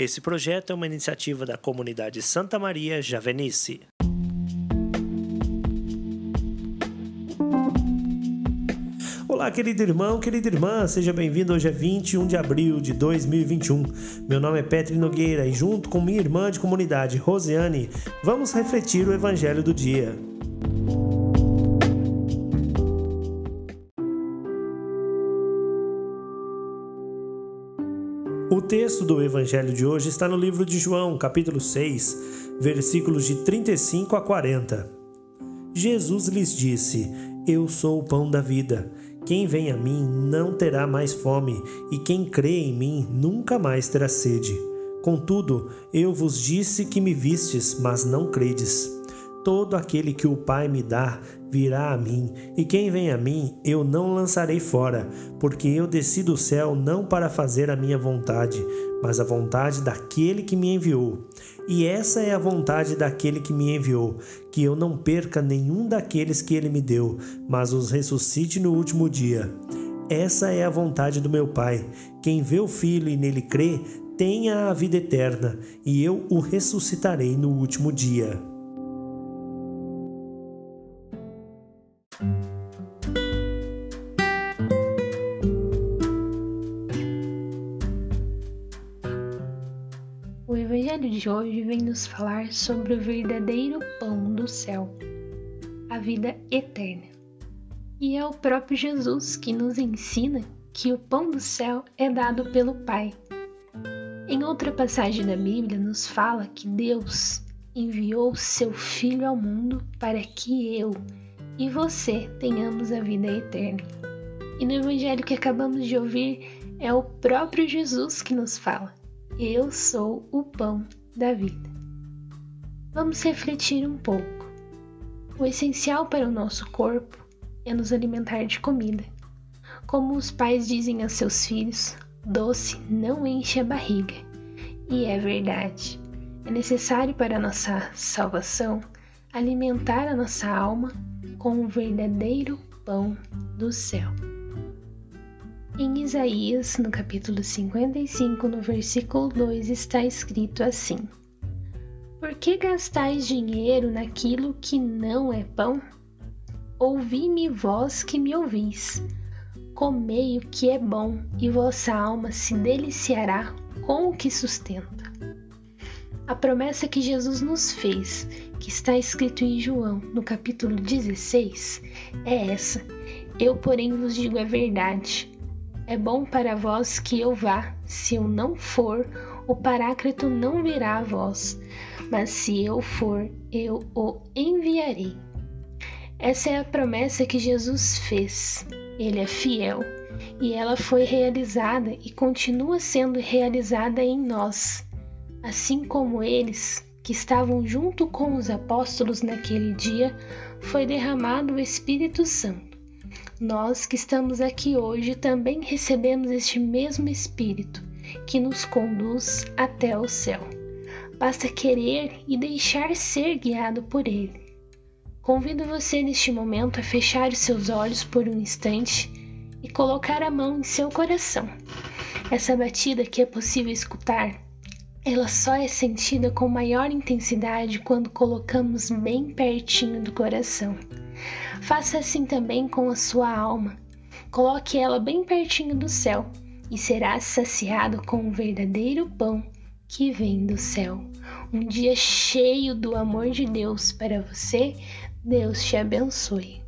Esse projeto é uma iniciativa da comunidade Santa Maria Javenice. Olá, querido irmão, querida irmã, seja bem-vindo. Hoje é 21 de abril de 2021. Meu nome é Petri Nogueira e, junto com minha irmã de comunidade, Rosiane, vamos refletir o Evangelho do dia. O texto do Evangelho de hoje está no livro de João, capítulo 6, versículos de 35 a 40. Jesus lhes disse: Eu sou o pão da vida. Quem vem a mim não terá mais fome, e quem crê em mim nunca mais terá sede. Contudo, eu vos disse que me vistes, mas não credes. Todo aquele que o Pai me dá virá a mim, e quem vem a mim eu não lançarei fora, porque eu desci do céu não para fazer a minha vontade, mas a vontade daquele que me enviou. E essa é a vontade daquele que me enviou, que eu não perca nenhum daqueles que ele me deu, mas os ressuscite no último dia. Essa é a vontade do meu Pai. Quem vê o Filho e nele crê, tenha a vida eterna, e eu o ressuscitarei no último dia. O Evangelho de hoje vem nos falar sobre o verdadeiro pão do céu, a vida eterna. E é o próprio Jesus que nos ensina que o pão do céu é dado pelo Pai. Em outra passagem da Bíblia, nos fala que Deus enviou seu Filho ao mundo para que eu e você tenhamos a vida eterna. E no Evangelho que acabamos de ouvir, é o próprio Jesus que nos fala eu sou o pão da vida. Vamos refletir um pouco. O essencial para o nosso corpo é nos alimentar de comida. Como os pais dizem aos seus filhos, doce não enche a barriga. E é verdade. É necessário para a nossa salvação alimentar a nossa alma com o verdadeiro pão do céu. Em Isaías, no capítulo 55, no versículo 2, está escrito assim: Por que gastais dinheiro naquilo que não é pão? Ouvi-me, vós que me ouvis. Comei o que é bom, e vossa alma se deliciará com o que sustenta. A promessa que Jesus nos fez, que está escrito em João, no capítulo 16, é essa: Eu, porém, vos digo a verdade é bom para vós que eu vá. Se eu não for, o Paráclito não virá a vós, mas se eu for, eu o enviarei. Essa é a promessa que Jesus fez. Ele é fiel e ela foi realizada e continua sendo realizada em nós, assim como eles que estavam junto com os apóstolos naquele dia, foi derramado o Espírito Santo. Nós que estamos aqui hoje também recebemos este mesmo Espírito que nos conduz até o céu. Basta querer e deixar ser guiado por ele. Convido você neste momento a fechar os seus olhos por um instante e colocar a mão em seu coração. Essa batida que é possível escutar, ela só é sentida com maior intensidade quando colocamos bem pertinho do coração. Faça assim também com a sua alma. Coloque ela bem pertinho do céu e será saciado com o verdadeiro pão que vem do céu. Um dia cheio do amor de Deus para você. Deus te abençoe.